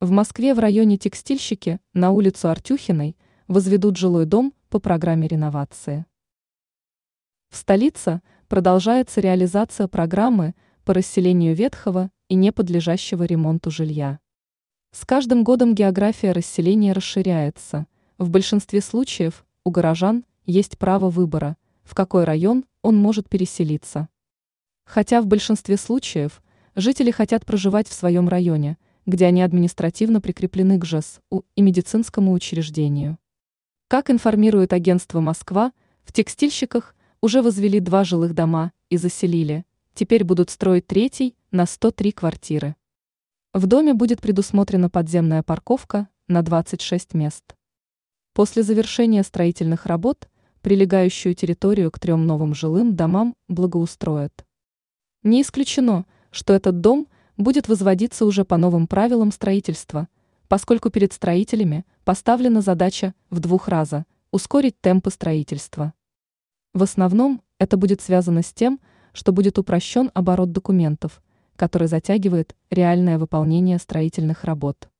В Москве в районе Текстильщики на улицу Артюхиной возведут жилой дом по программе реновации. В столице продолжается реализация программы по расселению ветхого и неподлежащего ремонту жилья. С каждым годом география расселения расширяется. В большинстве случаев у горожан есть право выбора, в какой район он может переселиться. Хотя в большинстве случаев жители хотят проживать в своем районе – где они административно прикреплены к ЖЭСУ и медицинскому учреждению. Как информирует агентство «Москва», в текстильщиках уже возвели два жилых дома и заселили, теперь будут строить третий на 103 квартиры. В доме будет предусмотрена подземная парковка на 26 мест. После завершения строительных работ прилегающую территорию к трем новым жилым домам благоустроят. Не исключено, что этот дом – будет возводиться уже по новым правилам строительства, поскольку перед строителями поставлена задача в двух раза ускорить темпы строительства. В основном это будет связано с тем, что будет упрощен оборот документов, который затягивает реальное выполнение строительных работ.